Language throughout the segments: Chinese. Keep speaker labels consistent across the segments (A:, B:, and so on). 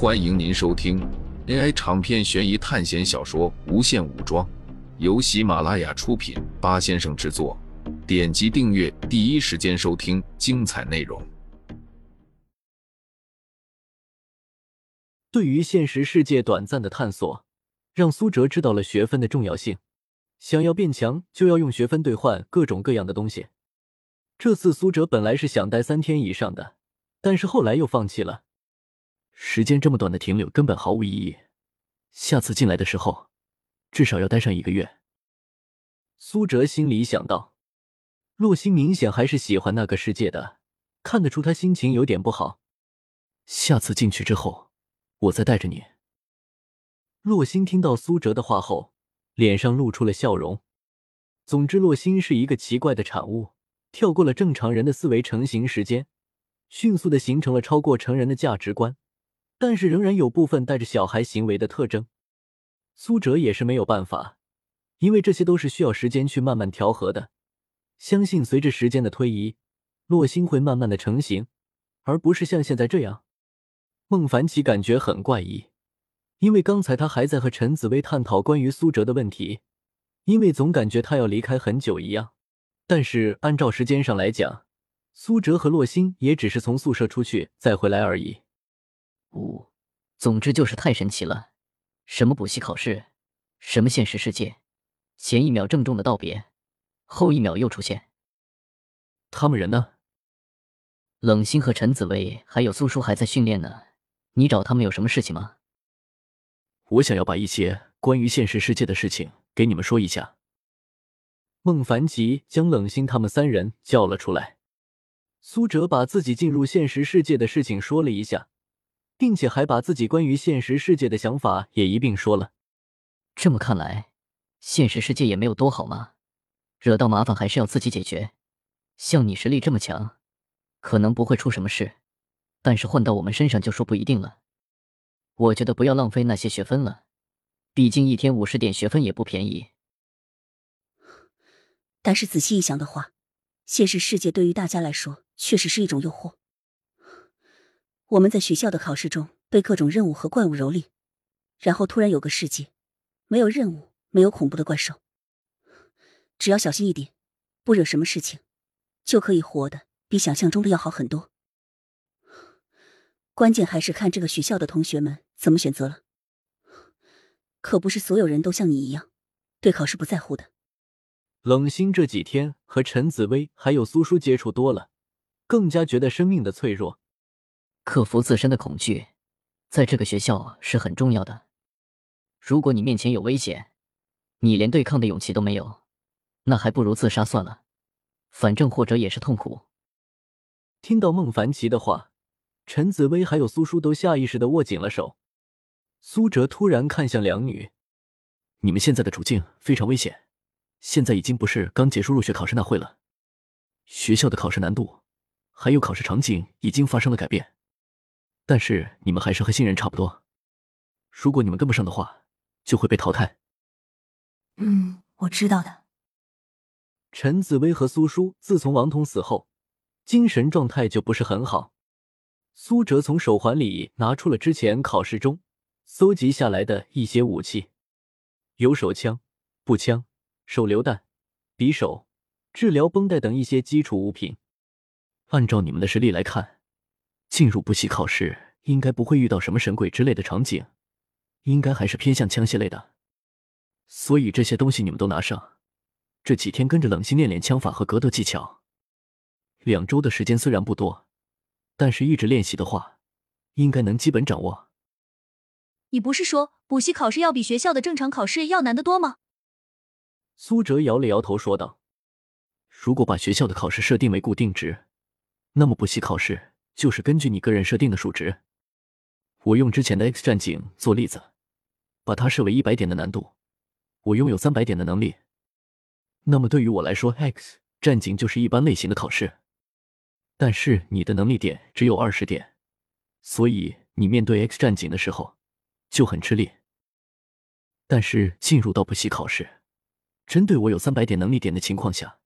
A: 欢迎您收听 AI 长篇悬疑探险小说《无限武装》，由喜马拉雅出品，八先生制作。点击订阅，第一时间收听精彩内容。
B: 对于现实世界短暂的探索，让苏哲知道了学分的重要性。想要变强，就要用学分兑换各种各样的东西。这次苏哲本来是想待三天以上的，但是后来又放弃了。时间这么短的停留根本毫无意义。下次进来的时候，至少要待上一个月。苏哲心里想到。洛心明显还是喜欢那个世界的，看得出他心情有点不好。下次进去之后，我再带着你。洛心听到苏哲的话后，脸上露出了笑容。总之，洛心是一个奇怪的产物，跳过了正常人的思维成型时间，迅速的形成了超过成人的价值观，但是仍然有部分带着小孩行为的特征。苏哲也是没有办法，因为这些都是需要时间去慢慢调和的。相信随着时间的推移，洛星会慢慢的成型，而不是像现在这样。孟凡奇感觉很怪异，因为刚才他还在和陈紫薇探讨关于苏哲的问题，因为总感觉他要离开很久一样。但是按照时间上来讲，苏哲和洛星也只是从宿舍出去再回来而已。
C: 五，总之就是太神奇了，什么补习考试，什么现实世界，前一秒郑重的道别。后一秒又出现，
B: 他们人呢？
C: 冷心和陈紫薇还有苏叔还在训练呢。你找他们有什么事情吗？
B: 我想要把一些关于现实世界的事情给你们说一下。孟凡吉将冷心他们三人叫了出来。苏哲把自己进入现实世界的事情说了一下，并且还把自己关于现实世界的想法也一并说了。
C: 这么看来，现实世界也没有多好吗？惹到麻烦还是要自己解决。像你实力这么强，可能不会出什么事，但是换到我们身上就说不一定了。我觉得不要浪费那些学分了，毕竟一天五十点学分也不便宜。
D: 但是仔细一想的话，现实世界对于大家来说确实是一种诱惑。我们在学校的考试中被各种任务和怪物蹂躏，然后突然有个世界，没有任务，没有恐怖的怪兽。只要小心一点，不惹什么事情，就可以活的比想象中的要好很多。关键还是看这个学校的同学们怎么选择了。可不是所有人都像你一样，对考试不在乎的。
B: 冷心这几天和陈紫薇还有苏叔接触多了，更加觉得生命的脆弱，
C: 克服自身的恐惧，在这个学校是很重要的。如果你面前有危险，你连对抗的勇气都没有。那还不如自杀算了，反正或者也是痛苦。
B: 听到孟凡奇的话，陈紫薇还有苏叔都下意识的握紧了手。苏哲突然看向两女：“你们现在的处境非常危险，现在已经不是刚结束入学考试那会了。学校的考试难度还有考试场景已经发生了改变，但是你们还是和新人差不多。如果你们跟不上的话，就会被淘汰。”“
D: 嗯，我知道的。”
B: 陈紫薇和苏叔自从王彤死后，精神状态就不是很好。苏哲从手环里拿出了之前考试中搜集下来的一些武器，有手枪、步枪、手榴弹、匕首、治疗绷带等一些基础物品。按照你们的实力来看，进入补习考试应该不会遇到什么神鬼之类的场景，应该还是偏向枪械类的。所以这些东西你们都拿上。这几天跟着冷心练练枪法和格斗技巧，两周的时间虽然不多，但是一直练习的话，应该能基本掌握。
E: 你不是说补习考试要比学校的正常考试要难得多吗？
B: 苏哲摇了摇头说道：“如果把学校的考试设定为固定值，那么补习考试就是根据你个人设定的数值。我用之前的 X 战警做例子，把它设为一百点的难度，我拥有三百点的能力。”那么对于我来说，X 战警就是一般类型的考试，但是你的能力点只有二十点，所以你面对 X 战警的时候就很吃力。但是进入到补习考试，针对我有三百点能力点的情况下，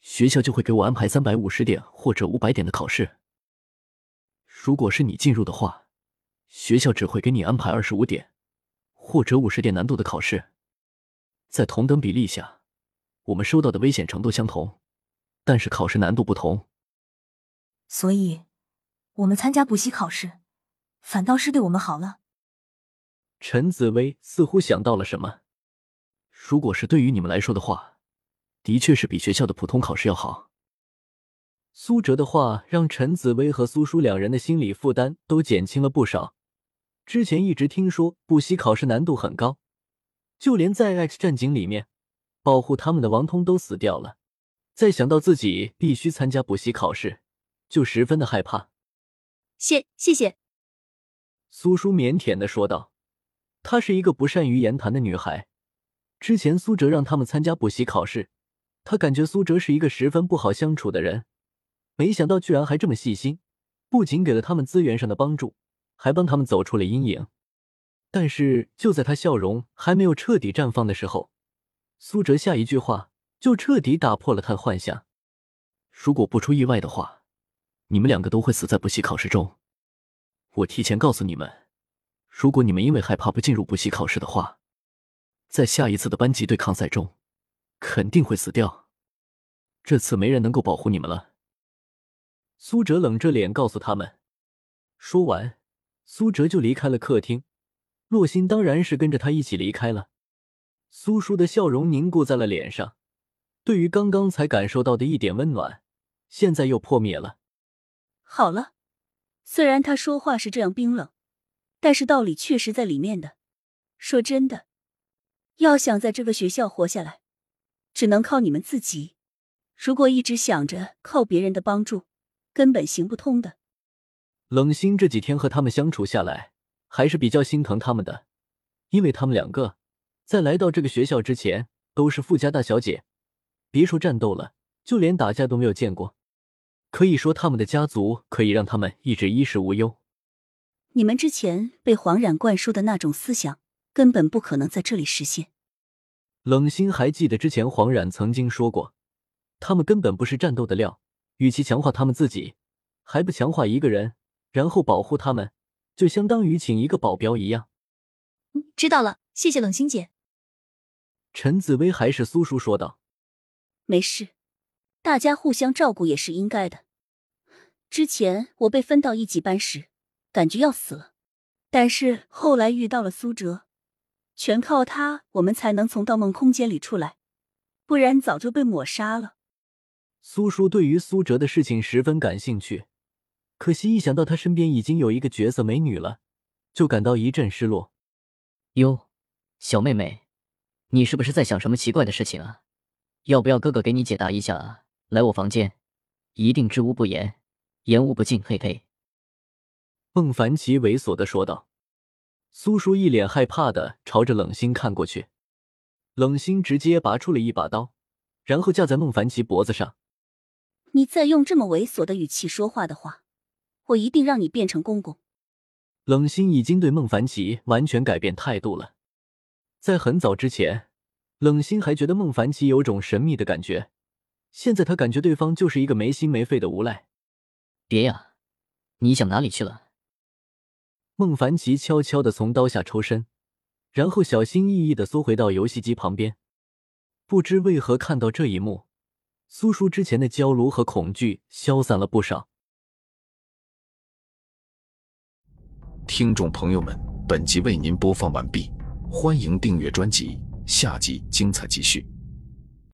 B: 学校就会给我安排三百五十点或者五百点的考试。如果是你进入的话，学校只会给你安排二十五点或者五十点难度的考试，在同等比例下，我们收到的危险程度相同，但是考试难度不同。
F: 所以，我们参加补习考试，反倒是对我们好了。
B: 陈紫薇似乎想到了什么。如果是对于你们来说的话，的确是比学校的普通考试要好。苏哲的话让陈紫薇和苏叔两人的心理负担都减轻了不少。之前一直听说补习考试难度很高，就连在 X 战警里面保护他们的王通都死掉了。再想到自己必须参加补习考试，就十分的害怕。
E: 谢谢谢。
B: 苏叔腼腆的说道。她是一个不善于言谈的女孩。之前苏哲让他们参加补习考试，她感觉苏哲是一个十分不好相处的人，没想到居然还这么细心，不仅给了他们资源上的帮助，还帮他们走出了阴影。但是就在他笑容还没有彻底绽放的时候，苏哲下一句话就彻底打破了他的幻想：如果不出意外的话，你们两个都会死在补习考试中。我提前告诉你们，如果你们因为害怕不进入补习考试的话。在下一次的班级对抗赛中，肯定会死掉。这次没人能够保护你们了。苏哲冷着脸告诉他们。说完，苏哲就离开了客厅。洛心当然是跟着他一起离开了。苏叔的笑容凝固在了脸上，对于刚刚才感受到的一点温暖，现在又破灭了。
D: 好了，虽然他说话是这样冰冷，但是道理确实在里面的。说真的。要想在这个学校活下来，只能靠你们自己。如果一直想着靠别人的帮助，根本行不通的。
B: 冷心这几天和他们相处下来，还是比较心疼他们的，因为他们两个在来到这个学校之前都是富家大小姐，别说战斗了，就连打架都没有见过。可以说，他们的家族可以让他们一直衣食无忧。
D: 你们之前被黄冉灌输的那种思想。根本不可能在这里实现。
B: 冷心还记得之前黄冉曾经说过，他们根本不是战斗的料，与其强化他们自己，还不强化一个人，然后保护他们，就相当于请一个保镖一样。
E: 嗯，知道了，谢谢冷心姐。
B: 陈紫薇还是苏叔说道：“
D: 没事，大家互相照顾也是应该的。之前我被分到一级班时，感觉要死了，但是后来遇到了苏哲。”全靠他，我们才能从盗梦空间里出来，不然早就被抹杀了。
B: 苏叔对于苏哲的事情十分感兴趣，可惜一想到他身边已经有一个绝色美女了，就感到一阵失落。
C: 哟，小妹妹，你是不是在想什么奇怪的事情啊？要不要哥哥给你解答一下啊？来我房间，一定知无不言，言无不尽。嘿嘿。
B: 孟凡奇猥琐的说道。苏叔一脸害怕的朝着冷心看过去，冷心直接拔出了一把刀，然后架在孟凡奇脖子上。
D: 你再用这么猥琐的语气说话的话，我一定让你变成公公。
B: 冷心已经对孟凡奇完全改变态度了。在很早之前，冷心还觉得孟凡奇有种神秘的感觉，现在他感觉对方就是一个没心没肺的无赖。
C: 别呀，你想哪里去了？
B: 孟凡奇悄悄的从刀下抽身，然后小心翼翼的缩回到游戏机旁边。不知为何，看到这一幕，苏叔之前的焦炉和恐惧消散了不少。
A: 听众朋友们，本集为您播放完毕，欢迎订阅专辑，下集精彩继续。